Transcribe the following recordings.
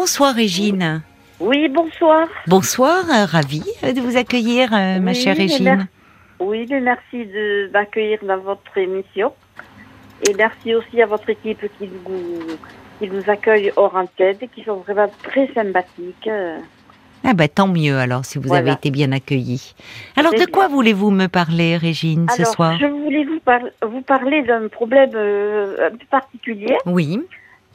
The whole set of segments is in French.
Bonsoir Régine. Oui, bonsoir. Bonsoir, euh, ravie de vous accueillir, euh, ma chère Régine. Oui, mais merci de m'accueillir dans votre émission. Et merci aussi à votre équipe qui vous, qui nous accueille hors antenne, qui sont vraiment très sympathiques. Ah bah tant mieux alors si vous avez été bien accueillie. Alors de quoi voulez-vous me parler Régine ce soir? je voulais vous, par- vous parler d'un problème euh, un peu particulier. Oui,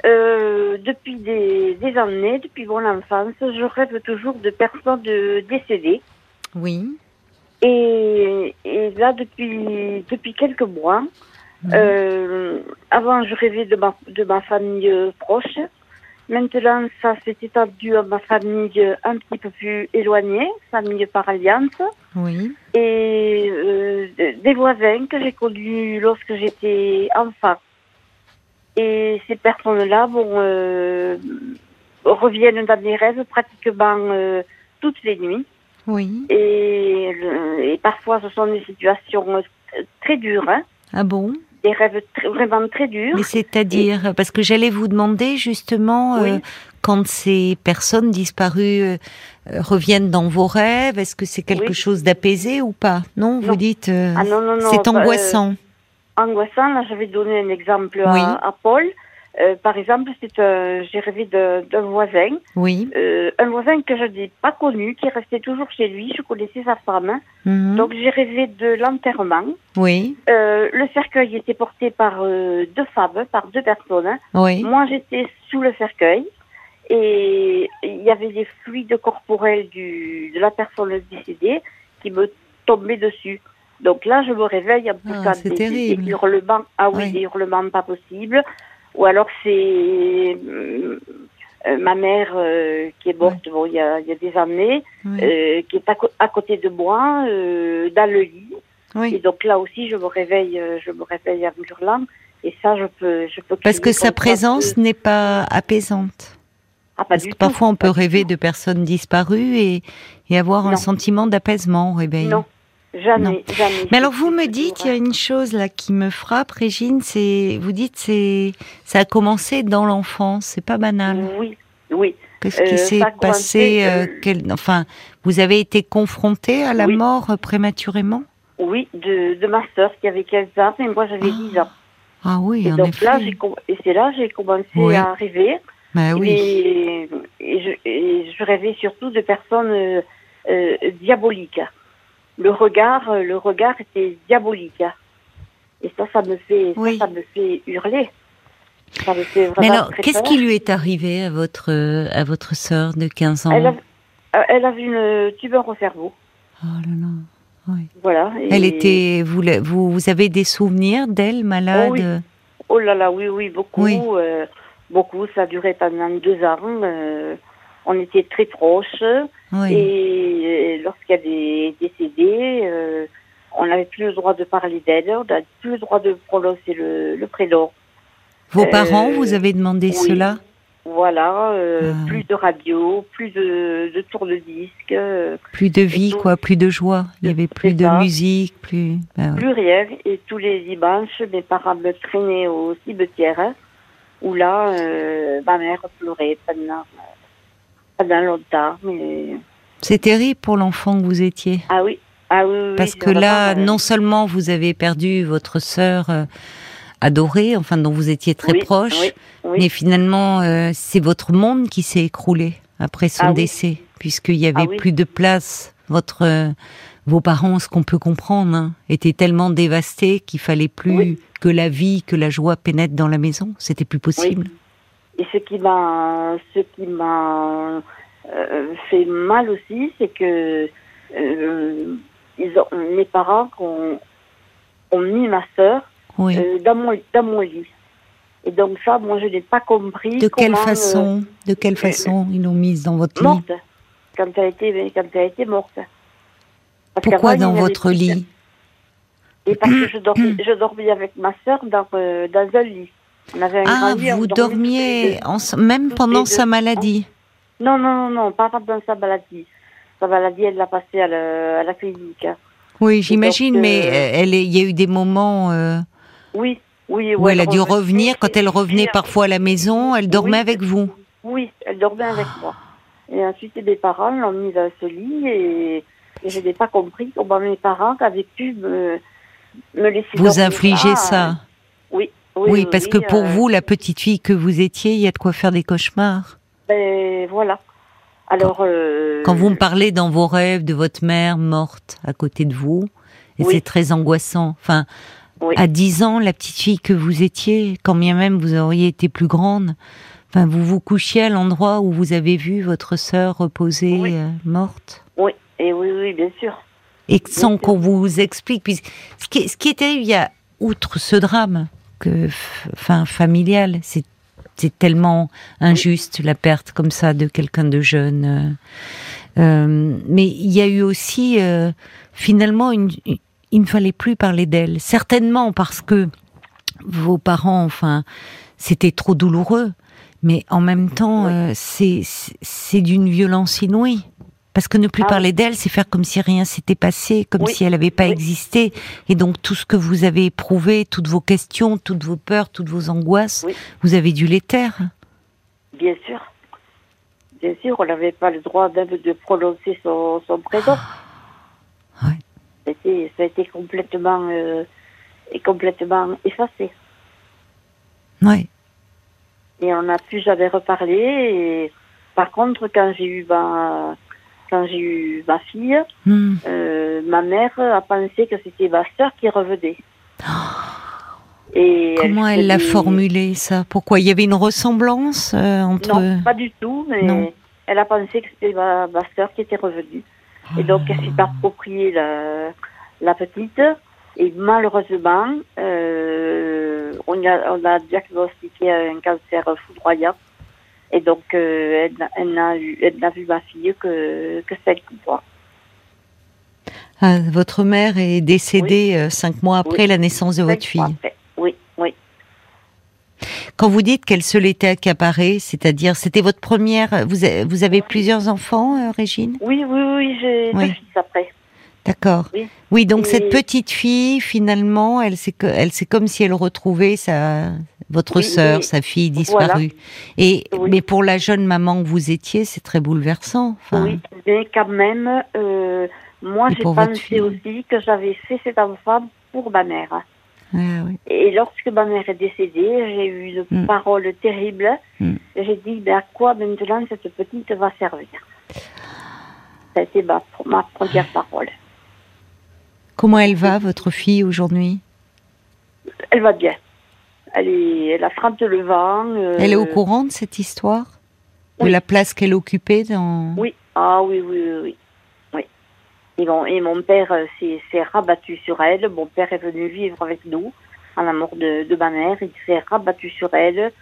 Euh, depuis des, des années, depuis mon enfance, je rêve toujours de personnes décédées. oui. Et, et là, depuis, depuis quelques mois, Mhm. euh, avant, je rêvais de ma, de ma famille euh, proche. Maintenant, ça s'est étendu à ma famille un petit peu plus éloignée, famille par alliance, Oui. et euh, de- des voisins que j'ai connus lorsque j'étais enfant. Et ces personnes-là bon, euh, reviennent dans mes rêves pratiquement euh, toutes les nuits. Oui. Et, et parfois, ce sont des situations euh, très dures, hein, Ah bon? Des rêves très- vraiment très durs. Mais c'est-à-dire, parce que j'allais vous demander justement, euh, quand ces personnes disparues euh, euh, reviennent dans vos rêves, est-ce que c'est quelque Oui. chose d'apaisé ou pas? Non, vous dites, euh, Ah c'est bah, angoissant. Euh, angoissant, là, je vais donner un exemple Oui. à, à Paul. Euh, par exemple, c'est un- j'ai rêvé d'un voisin, Oui. euh, un voisin que je n'ai pas connu, qui restait toujours chez lui. Je connaissais sa femme. Mhm. Donc, j'ai rêvé de l'enterrement. oui. Euh, le cercueil était porté par euh, deux femmes, par deux personnes. Oui. Moi, j'étais sous le cercueil et il y avait des fluides corporels du, de la personne décédée qui me tombaient dessus. Donc là, je me réveille en Ah, poussant c'est des, terrible. des hurlements. Ah oui, Oui. des hurlements pas possibles. Ou alors c'est euh, ma mère euh, qui est morte bon, il y, a, il y a des années, Oui. euh, qui est à, côté de moi, dans le lit. Et donc là aussi, je me réveille, je me réveille en hurlant. Et ça, je peux, je peux. Parce que sa présence n'est pas apaisante. Ah, pas Parce que tout. parfois on peut rêver tout. de personnes disparues et, et avoir un sentiment d'apaisement au réveil. Non, jamais, Non. jamais. Mais alors vous me dites, il y a une chose là qui me frappe, Régine, c'est vous dites c'est ça a commencé dans l'enfance, c'est pas banal. Oui, oui. Qu'est-ce Euh, qui s'est ça a passé euh, euh, quel- Enfin, vous avez été confronté à la Oui. mort euh, prématurément? Oui, de, de ma sœur qui avait 15 ans et moi j'avais 10 ans. Ah oui, Et en donc effet. là, et c'est là que j'ai commencé Oui. à rêver. Bah oui. Et, et je, et je rêvais surtout de personnes euh, euh, diaboliques. Le regard, euh, le regard était diabolique. Et ça, ça me fait, ça, Oui. ça, me fait hurler. Ça me fait vraiment Mais alors, qu'est-ce qui lui est arrivé à votre à votre sœur de 15 ans Elle, a- euh, elle avait une tumeur au cerveau. Oh là là. Oui. Voilà. et- Elle était vous, vous vous avez des souvenirs d'elle malade Oh oui. Oh là là, oui, oui, beaucoup. Oui. euh, beaucoup, ça a duré pendant deux ans. euh, on était très proches. Oui. Et lorsqu'elle est décédée, euh, on n'avait plus le droit de parler d'elle, on n'avait plus le droit de prononcer le, le prénom. Vos euh, parents vous avez demandé oui. cela? Voilà, euh, Ah. plus de radio, plus de, de tourne-disque, euh, Plus de vie, tout. quoi, plus de joie. Il y avait plus de ça. musique, plus. bah ouais. plus rien. Et tous les dimanches, mes parents me traînaient au cimetière, hein, où là, euh, ma mère pleurait pendant, pendant longtemps. Mais... C'est terrible pour l'enfant que vous étiez. Ah oui, ah oui, oui, Parce que là, euh, non seulement vous avez perdu votre sœur euh, adorée, enfin dont vous étiez très oui, proche, mais finalement, euh, c'est votre monde qui s'est écroulé après son Ah décès, puisqu'il y avait Ah oui. plus de place. Votre, euh, vos parents, ce qu'on peut comprendre, hein, étaient tellement dévastés qu'il fallait plus que la vie, que la joie pénètre dans la maison. C'était plus possible. Et ce qui m'a, ce qui m'a euh, fait mal aussi, c'est que euh, ils ont, mes parents ont, ont mis ma sœur Oui. euh, dans mon dans mon lit. Et donc ça, moi, je n'ai pas compris. de quelle comment, façon, de quelle façon ils l'ont mise dans votre lit morte quand elle était quand elle était morte. Parce Pourquoi dans votre lit Et parce que je dormais, je dormais avec ma sœur dans, dans un lit. On avait un Ah, vous dormiez même pendant sa maladie. Non, non, non, non, pas pendant sa maladie. Sa maladie, elle l'a passée à, la- à la clinique. Oui, j'imagine, mais euh, elle, est- il y a eu des moments euh, Oui, oui. où elle a dû revenir. Quand elle revenait parfois à la maison, elle dormait Oui. avec vous. Oui, elle dormait avec moi. Et ensuite, mes parents l'ont mise dans ce lit et, et je n'ai pas compris comment mes parents avaient pu me, me laisser Vous infligez ça. Oui. Oui, Oui, parce oui, que pour euh, vous, la petite fille que vous étiez, il y a de quoi faire des cauchemars. Ben, voilà. Alors. euh, Quand vous me parlez dans vos rêves de votre mère morte à côté de vous, et Oui. c'est très angoissant. Enfin, à 10 ans, la petite fille que vous étiez, quand bien même vous auriez été plus grande, enfin, vous vous couchiez à l'endroit où vous avez vu votre sœur reposer euh, morte. Oui, et oui, oui, bien sûr. Et sans qu'on vous explique. Puis, ce, qui est, ce qui terrible, il y a, outre ce drame, que, enfin, familial, c'est c'est tellement injuste la perte comme ça de quelqu'un de jeune. euh, euh, mais il y a eu aussi euh, finalement une, une- il ne fallait plus parler d'elle. Certainement parce que vos parents, enfin, c'était trop douloureux. Mais en même temps, Oui. euh, c'est d'une violence inouïe. Parce que ne plus Ah parler d'elle, c'est faire comme si rien s'était passé, comme Oui. si elle n'avait pas Oui. existé. Et donc tout ce que vous avez éprouvé, toutes vos questions, toutes vos peurs, toutes vos angoisses, Oui. vous avez dû les taire. Bien sûr. Bien sûr, on n'avait pas le droit même de prononcer son, son prénom. Ouais. C'était- Ça a été complètement, euh, complètement effacé. Ouais. Et on n'a plus jamais reparlé. Et par contre, quand j'ai eu ma, quand j'ai eu ma fille, Hmm. euh, ma mère a pensé que c'était ma sœur qui revenait. Et Comment elle l'a formulé ça? Pourquoi? Il y avait une ressemblance euh, entre Non, pas du tout, mais Non. elle a pensé que c'était ma, ma sœur qui était revenue. Et donc, elle s'est appropriée la, la petite. Et malheureusement, euh, on, a, on a diagnostiqué un cancer foudroyant. Et donc, euh, elle, n'a- elle vu ma fille que, que cinq mois. Ah, votre mère est décédée euh, cinq mois après Oui. la naissance de votre fille. après. Oui, oui. Quand vous dites qu'elle se l'était accaparée, c'est-à-dire c'était votre première. Vous, avez plusieurs enfants, euh, Régine? Oui, oui, oui, j'ai deux fils après. D'accord. Oui. donc Et- cette petite fille, finalement, elle c'est que, elle c'est comme si elle retrouvait sa votre Oui, sœur, oui. sa fille Voilà. disparue. Et mais pour la jeune maman que vous étiez, c'est très bouleversant. Enfin, Oui, mais quand même, euh, moi j'ai pensé fille. aussi que j'avais fait cet enfant pour ma mère. ah. Et lorsque ma mère est décédée, j'ai eu une Mm. parole terrible. Mm. Et J'ai dit, ben, à quoi maintenant cette petite va servir? Ça a été ma, ma première parole. Comment elle va, votre fille aujourd'hui? Elle va bien. Elle, est, elle affronte le vent. euh, Elle est au courant de cette histoire? De oui. la place qu'elle occupait dans. Oui, ah oui, oui, oui. oui. oui. Et, bon, et mon père euh, s'est s'est rabattu sur elle. Mon père est venu vivre avec nous à la mort de, de ma mère. Il s'est rabattu sur elle.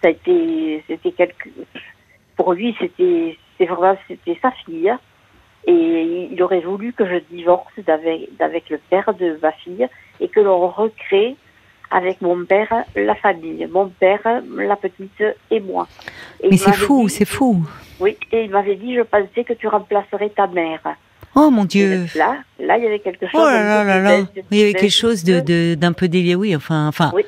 Ça a été, c'était quelque, pour lui, c'était, vraiment, c'était sa fille. Et il aurait voulu que je divorce d'avec, le père de ma fille et que l'on recrée avec mon père la famille. Mon père, la petite et moi. Et Mais c'est fou, c'est fou. oui, et il m'avait dit, je pensais que tu remplacerais ta mère. Oh mon Dieu. Là, là, il y avait quelque chose. Oh là là d'un là là. Il y avait d'un- quelque chose de de- d'un peu délire, oui. Enfin, enfin. Oui.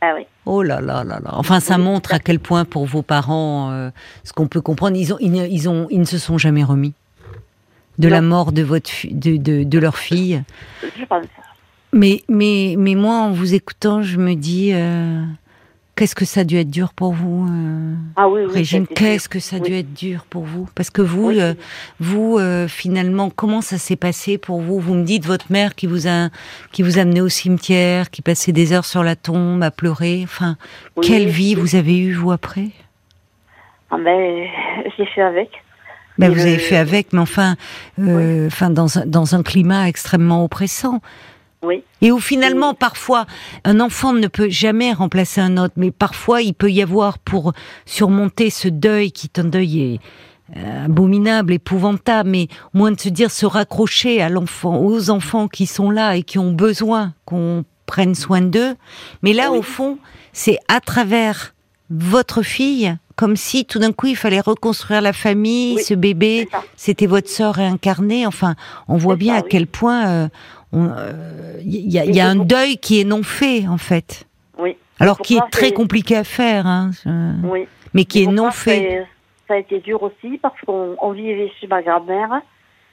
Ah oui. Oh là là là là. Enfin, ça Oui, montre à quel point pour vos parents, euh, ce qu'on peut comprendre, ils ont, ils ont, ils ne se sont jamais remis de la mort de votre, de, de, de leur fille. Je pense. Mais, mais, mais moi, en vous écoutant, je me dis, euh, qu'est-ce que ça a dû être dur pour vous, euh, Ah oui, oui. Régine Qu'est-ce que ça a Oui. dû être dur pour vous? Parce que vous, euh, vous, euh, finalement, comment ça s'est passé pour vous? Vous me dites votre mère qui vous a, qui vous a amené au cimetière, qui passait des heures sur la tombe à pleurer. Enfin, quelle vie vous avez eue vous après? Ah ben, j'ai fait avec. Et vous avez fait avec, mais enfin, euh, enfin dans, un, dans un climat extrêmement oppressant. Oui. Et où finalement, parfois, un enfant ne peut jamais remplacer un autre, mais parfois, il peut y avoir pour surmonter ce deuil, qui est un deuil euh, abominable, épouvantable, mais au moins de se dire, se raccrocher à l'enfant, aux enfants qui sont là et qui ont besoin qu'on prenne soin d'eux. Mais là, Oui. au fond, c'est à travers votre fille, comme si tout d'un coup, il fallait reconstruire la famille, Oui, ce bébé, c'était votre sœur réincarnée. Enfin, on voit bien ça, à oui. quel point euh, on, euh, il y a, y un pour- deuil qui est non fait, en fait. Oui. Alors qui est très compliqué à faire. Hein. Je- Oui. Mais qui est non fait. Ça a été dur aussi parce qu'on on vivait chez ma grand-mère.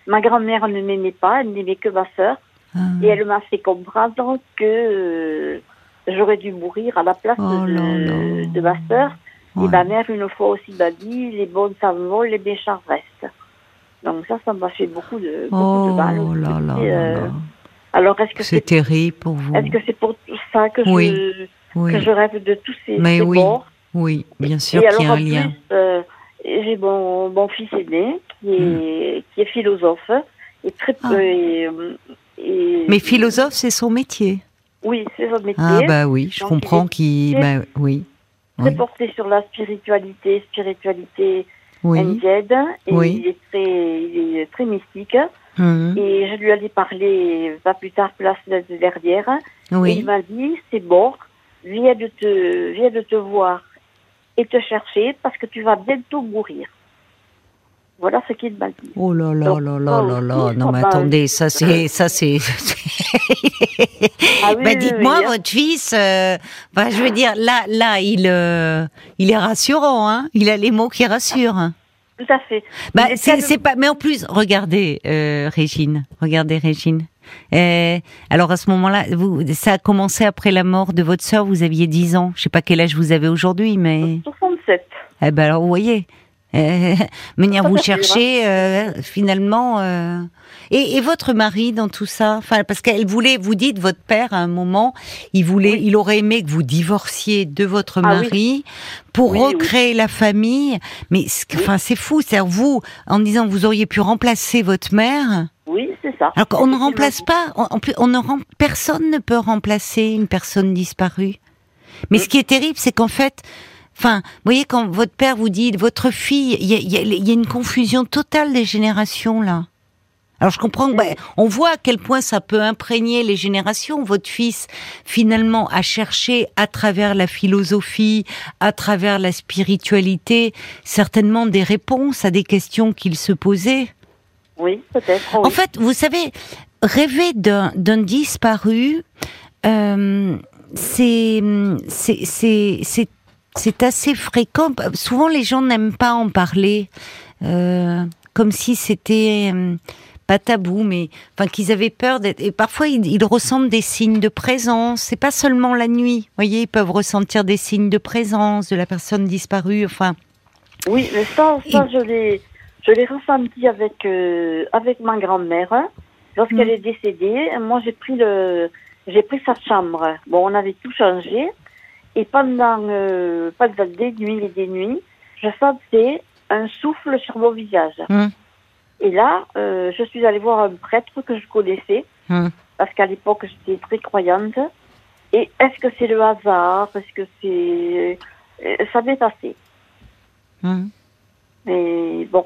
Ma grand-mère ne m'aimait pas, elle n'aimait que ma sœur. Ah. Et elle m'a fait comprendre que euh, j'aurais dû mourir à la place Oh de, de ma sœur. Ouais. Et ma mère, une fois aussi, m'a dit les bons s'en vont, les méchants restent. Donc ça, ça m'a fait beaucoup de, beaucoup de Oh mal. là là Et, là euh, là. Alors, est-ce que C'est c'est terrible pour vous. est-ce que c'est pour tout ça que, Oui. je, Oui, que je rêve de tous ces, Mais ces oui, morts oui, bien sûr qu'il y a un en lien. euh, j'ai mon, mon fils aîné qui est, qui est philosophe et très Ah. euh, et, et- Mais philosophe, c'est son métier. Oui, c'est son métier. Ah bah oui, je Donc, comprends il qu'il... est- Bah, oui, Très oui, porté sur la spiritualité, spiritualité oui. indienne. Et Oui. il est très, il est très mystique. Mhm. Et je lui ai parler pas plus tard que la semaine dernière. Et il m'a dit, c'est bon, viens de te, viens de te voir et te chercher parce que tu vas bientôt mourir. Voilà ce qu'il m'a dit. oh là là Donc, là là là là, non mais attendez, ça c'est... ça c'est. Ah oui, bah dites-moi, oui, hein. votre fils, euh, bah, je veux dire, là, là, il, euh, il est rassurant, hein il a les mots qui rassurent. Tout à fait. Bah, c'est pas. Mais en plus, regardez, euh, Régine, regardez Régine. Euh, alors à ce moment-là, vous, ça a commencé après la mort de votre sœur. Vous aviez 10 ans. Je sais pas quel âge vous avez aujourd'hui, mais 67. eh ben alors vous voyez, euh, venir Ça, vous fait, chercher euh, finalement. euh, Et, et votre mari dans tout ça, enfin parce qu'elle voulait, vous dites votre père à un moment, il voulait, Oui. il aurait aimé que vous divorciez de votre Ah oui. mari pour Oui, recréer la famille. Mais enfin c'est fou, c'est vous en disant que vous auriez pu remplacer votre mère. Oui, c'est ça. Alors qu'on ne remplace pas, plus, on ne rem- personne ne peut remplacer une personne disparue. Mais ce qui est terrible, c'est qu'en fait, enfin, vous voyez, quand votre père vous dit, votre fille, il y a, y y une confusion totale des générations là. Alors je comprends que, ben, on voit à quel point ça peut imprégner les générations. Votre fils, finalement, a cherché à travers la philosophie, à travers la spiritualité, certainement des réponses à des questions qu'il se posait. Oui, peut-être. En fait, vous savez, rêver d'un d'un disparu, euh, c'est c'est- c'est assez fréquent. Souvent, les gens n'aiment pas en parler, euh, comme si c'était euh, pas tabou, mais enfin qu'ils avaient peur d'être. Et parfois, ils, ils ressentent des signes de présence. C'est pas seulement la nuit. Vous voyez, ils peuvent ressentir des signes de présence de la personne disparue. Enfin, Oui, mais ça, ça je l'ai, je l'ai ressenti avec euh, avec ma grand-mère hein. lorsqu'elle Mm. est décédée. Moi, j'ai pris le, j'ai pris sa chambre. Bon, on avait tout changé et pendant euh, pendant des nuits et des nuits, je sentais un souffle sur mon visage. Mm. Et là, euh, je suis allée voir un prêtre que je connaissais Mm. parce qu'à l'époque j'étais très croyante. Et est-ce que c'est le hasard? Est-ce que c'est euh, ça m'est passé hum. Mais bon,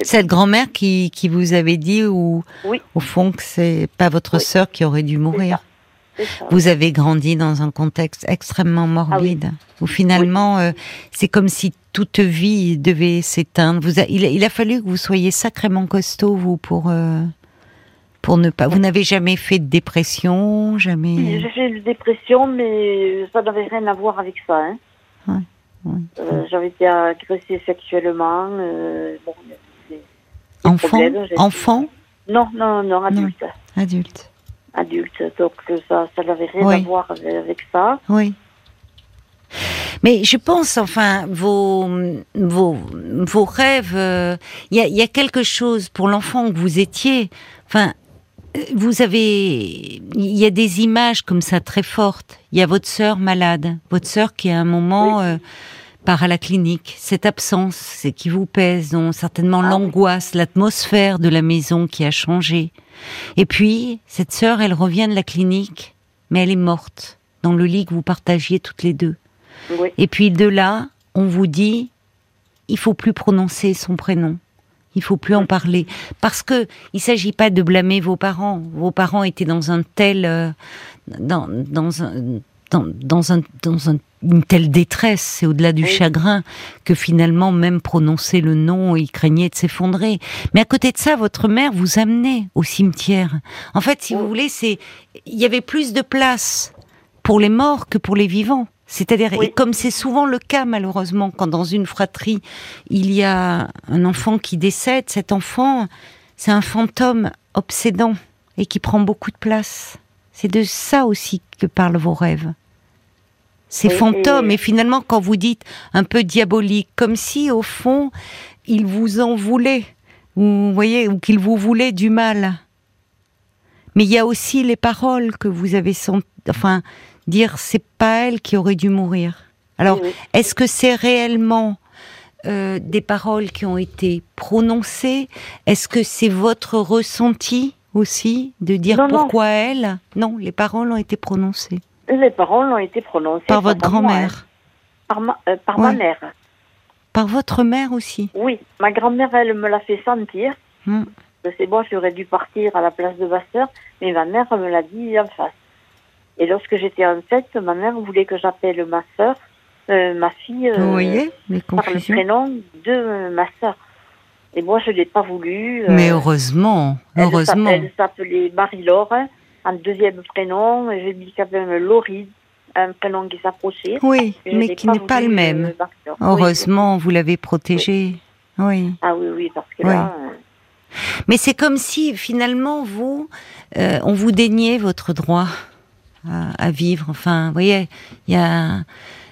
cette grand-mère qui qui vous avait dit ou Oui. au fond que c'est pas votre Oui. sœur qui aurait dû mourir? Vous avez grandi dans un contexte extrêmement morbide, où finalement euh, c'est comme si toute vie devait s'éteindre. Vous a- il, a, il a fallu que vous soyez sacrément costaud vous pour euh, pour ne pas. Vous n'avez jamais fait de dépression, jamais? J'ai fait une dépression, mais ça n'avait rien à voir avec ça. Hein. Ouais, ouais. Euh, J'avais été agressée sexuellement. bon, Enfant, enfant, Non, non, non, adulte. adulte. Adulte. Donc euh, ça, ça n'avait rien Oui. à voir avec, ça. Oui. Mais je pense, enfin, vos, vos, vos rêves, euh, il y, a, il y a quelque chose pour l'enfant que vous étiez. Enfin, euh, vous avez, il y a des images comme ça très fortes. Il y a votre sœur malade, votre sœur qui à un moment Oui. euh, part à la clinique. Cette absence, c'est qui vous pèse, donc certainement Ah oui. l'angoisse, l'atmosphère de la maison qui a changé. Et puis cette sœur, elle revient de la clinique, mais elle est morte dans le lit que vous partagiez toutes les deux. Oui. Et puis de là, on vous dit, il faut plus prononcer son prénom. Il faut plus en parler parce que il s'agit pas de blâmer vos parents. Vos parents étaient dans un tel, euh, dans, dans un, dans, dans un, dans un- une telle détresse, c'est au-delà du Oui. chagrin que finalement même prononcer le nom, ils craignaient de s'effondrer. Mais à côté de ça, votre mère vous amenait au cimetière. En fait, si vous voulez, c'est il y avait plus de place pour les morts que pour les vivants. C'est-à-dire, et comme c'est souvent le cas malheureusement, quand dans une fratrie il y a un enfant qui décède, cet enfant, c'est un fantôme obsédant et qui prend beaucoup de place. C'est de ça aussi que parlent vos rêves. Ces fantômes, et... finalement, quand vous dites un peu diabolique, comme si au fond, il vous en voulait, vous voyez, ou qu'il vous voulait du mal. Mais il y a aussi les paroles que vous avez senti, enfin, dire c'est pas elle qui aurait dû mourir. Alors, est-ce que c'est réellement euh, des paroles qui ont été prononcées? Est-ce que c'est votre ressenti aussi de dire pourquoi elle? Non, les paroles ont été prononcées. Les paroles ont été prononcées par votre grand-mère. Par, ma, euh, par ma mère. Par votre mère aussi Oui, ma grand-mère, elle me l'a fait sentir. Hmm. C'est moi, j'aurais dû partir à la place de ma soeur, mais ma mère me l'a dit en face. Et lorsque j'étais enceinte, ma mère voulait que j'appelle ma soeur, euh, ma fille, Vous voyez, les par le prénom de ma soeur. Et moi, je ne l'ai pas voulu. Euh, Mais heureusement, heureusement. Elle s'appelait Marie-Laure, un deuxième prénom. J'ai mis quand même Laurie, un prénom qui s'approchait. Oui, mais qui n'est pas le même. Euh, heureusement, vous l'avez protégé. Oui. Ah oui, oui, parce que là. Euh, Mais c'est comme si finalement vous, on vous déniait votre droit à, vivre. Enfin, vous voyez, il y a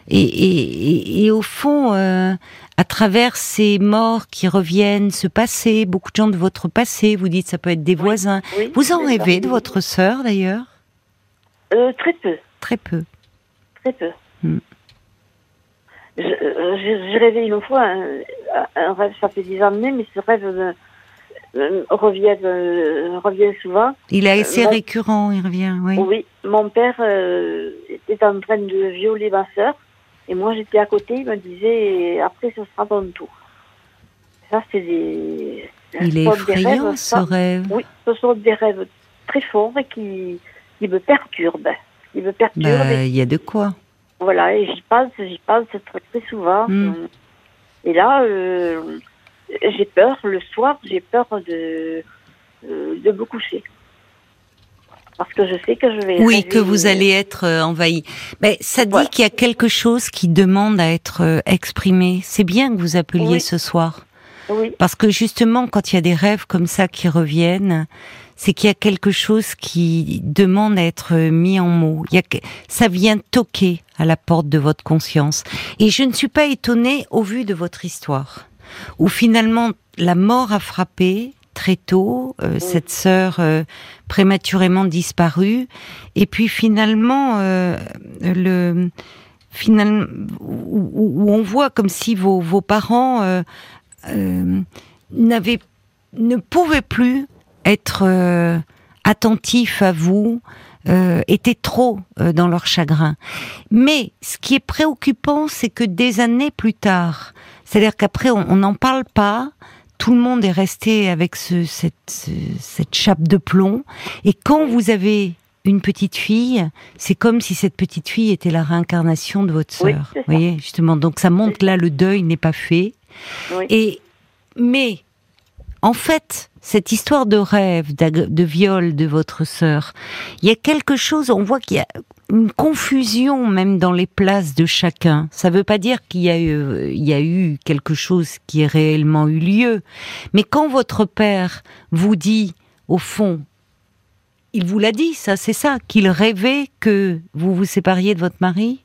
et, et, et, au fond, euh, à travers ces morts qui reviennent, ce passé, beaucoup de gens de votre passé, vous dites ça peut être des voisins. vous en rêvez de votre sœur d'ailleurs? Euh, Très peu. Très peu. Très peu. Hmm. Euh, j'ai rêvé une fois un, rêve, ça fait dix années, mais ce rêve revient, revient souvent. Il est assez récurrent, il revient, oui. Oui, mon père était en train de violer ma sœur. Et moi, j'étais à côté, il me disait, après, ce sera ton tour. Ça, c'est des. Il est effrayant, rêves, ce rêve. Oui, ce sont des rêves très forts et qui, qui me perturbent. Qui me perturbent. Bah, il y a de quoi. Voilà, et j'y pense, j'y pense très, très souvent. Hmm. Et là, euh, j'ai peur, le soir, j'ai peur de, euh, de me coucher parce que je sais que je vais. Oui, que vous allez être euh, envahi. Mais ça dit qu'il y a quelque chose qui demande à être euh, exprimé. C'est bien que vous appeliez ce soir. Oui. Parce que justement, quand il y a des rêves comme ça qui reviennent, c'est qu'il y a quelque chose qui demande à être euh, mis en mots. Il y a, ça vient toquer à la porte de votre conscience. Et je ne suis pas étonnée au vu de votre histoire, où finalement la mort a frappé, très tôt, euh, cette sœur euh, prématurément disparue, et puis finalement euh, le finalement où, on voit comme si vos, vos parents n'avaient ne pouvaient plus être attentifs à vous, étaient trop dans leur chagrin. Mais ce qui est préoccupant, c'est que des années plus tard, c'est-à-dire qu'après on n'en parle pas, tout le monde est resté avec ce, cette, cette chape de plomb. Et quand vous avez une petite fille, c'est comme si cette petite fille était la réincarnation de votre sœur. vous voyez, justement. Donc ça montre que là, le deuil n'est pas fait. Et, mais, en fait, cette histoire de rêve, de viol de votre sœur, il y a quelque chose, on voit qu'il y a une confusion même dans les places de chacun. Ça ne veut pas dire qu'il y a eu, il y a eu quelque chose qui ait réellement eu lieu. Mais quand votre père vous dit, au fond, il vous l'a dit, ça, c'est ça, qu'il rêvait que vous vous sépariez de votre mari?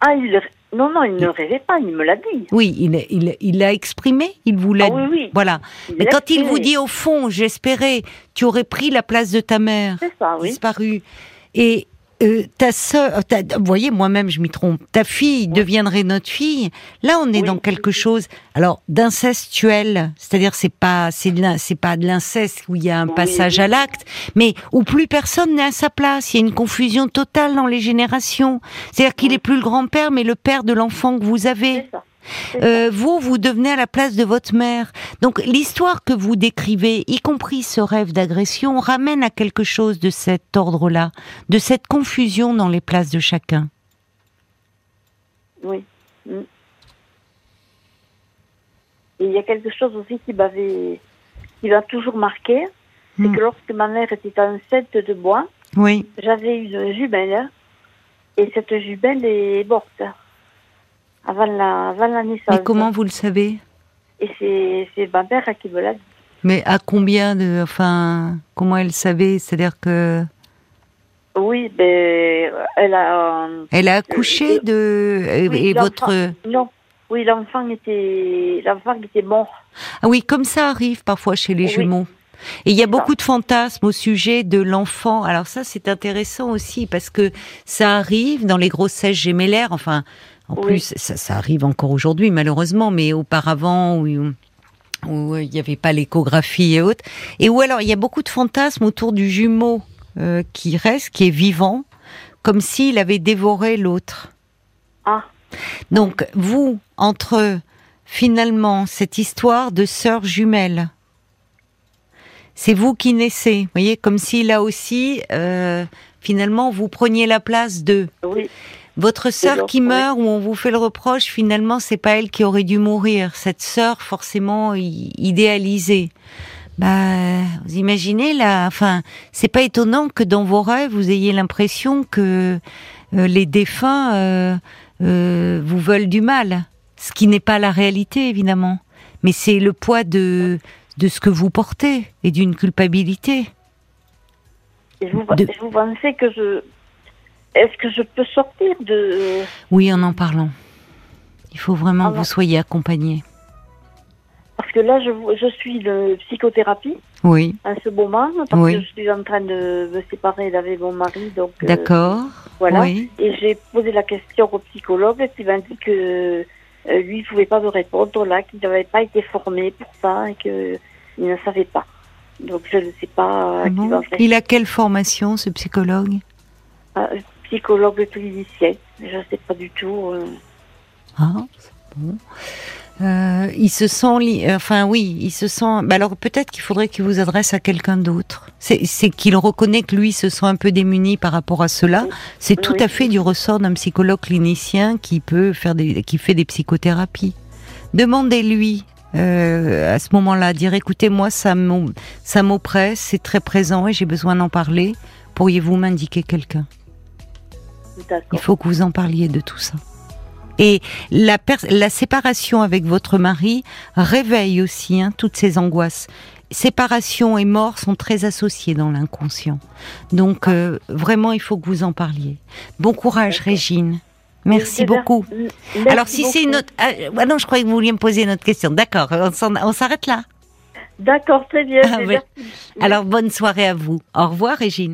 Ah, il, non, non, il ne rêvait pas, il me l'a dit. Oui, il, il, il l'a exprimé, il vous l'a ah, oui, oui. Voilà. Mais quand il vous dit, au fond, j'espérais, tu aurais pris la place de ta mère, ça, oui. disparu. Et euh, ta sœur, vous voyez, moi-même je m'y trompe, ta fille deviendrait notre fille. Là, on est dans quelque chose, alors d'incestuel, c'est-à-dire c'est pas, c'est c'est pas de l'inceste où il y a un passage à l'acte, mais où plus personne n'est à sa place. Il y a une confusion totale dans les générations. C'est-à-dire qu'il est plus le grand-père, mais le père de l'enfant que vous avez. Euh, vous, vous devenez à la place de votre mère. Donc l'histoire que vous décrivez, y compris ce rêve d'agression, ramène à quelque chose de cet ordre-là, de cette confusion dans les places de chacun. Oui. Mm. Et il y a quelque chose aussi qui m'avait, qui m'a toujours marqué, c'est mm. que lorsque ma mère était enceinte de moi, oui. j'avais une jumelle Et cette jumelle est morte avant la, avant la naissance. Mais comment vous le savez? Et c'est, ma mère qui me l'a dit. Mais à combien de. Enfin, comment elle savait? C'est-à-dire que. Oui, ben, elle a. euh, Elle a accouché euh, de. et- oui, et l'enfant- votre. Non. Oui, l'enfant était, l'enfant était mort. Ah oui, comme ça arrive parfois chez les Oui. jumeaux. Et il y a beaucoup de fantasmes au sujet de l'enfant. Alors ça, c'est intéressant aussi parce que ça arrive dans les grossesses gémellaires. Enfin, en Oui. plus, ça, ça arrive encore aujourd'hui, malheureusement, mais auparavant, où, où il n'y avait pas l'échographie et autres. Et où alors, il y a beaucoup de fantasmes autour du jumeau euh, qui reste, qui est vivant, comme s'il avait dévoré l'autre. Ah, Donc, vous, entre finalement cette histoire de sœurs jumelles, c'est vous qui naissez, vous voyez, comme si là aussi, euh, finalement, vous preniez la place de oui, votre sœur qui meurt, où on vous fait le reproche, finalement, c'est pas elle qui aurait dû mourir, cette sœur forcément idéalisée. Bah, vous imaginez là, enfin, c'est pas étonnant que dans vos rêves vous ayez l'impression que euh, les défunts euh, euh, vous veulent du mal, ce qui n'est pas la réalité évidemment, mais c'est le poids de de ce que vous portez et d'une culpabilité. et vous, De- vous pensez que je, est-ce que je peux sortir de, Oui, en en parlant. Il faut vraiment Ah que vous soyez accompagné. parce que là, je, je suis de psychothérapie Oui, en ce moment, parce Oui. que je suis en train de me séparer d'avec mon mari, donc. euh, d'accord. Voilà. Oui. Et j'ai posé la question au psychologue qui m'a dit que euh, lui, il pouvait pas me répondre là, qu'il n'avait pas été formé pour ça et que il ne savait pas. Donc je ne sais pas Ah euh, qui bon? va faire. Il a quelle formation, ce psychologue? Ah, psychologue clinicien, je ne sais pas du tout. euh. Ah, c'est bon. Euh, il se sent, li- enfin oui, il se sent. bah alors peut-être qu'il faudrait qu'il vous adresse à quelqu'un d'autre. C'est qu'il reconnaît que lui se sent un peu démuni par rapport à cela. C'est tout à fait du ressort d'un psychologue clinicien qui peut faire des, qui fait des psychothérapies. Demandez-lui euh, à ce moment-là, dire écoutez moi ça m'o- ça m'oppresse, c'est très présent et j'ai besoin d'en parler. Pourriez-vous m'indiquer quelqu'un? Il faut que vous en parliez de tout ça. Et la, séparation avec votre mari réveille aussi hein, toutes ces angoisses. Séparation et mort sont très associés dans l'inconscient. Donc euh, vraiment, il faut que vous en parliez. Bon courage. Régine. Merci beaucoup. merci Alors si c'est une autre... Ah, ah non, je croyais que vous vouliez me poser une autre question. D'accord, on s'arrête là. D'accord, très bien. Ah, oui. Alors bonne soirée à vous. Au revoir, Régine.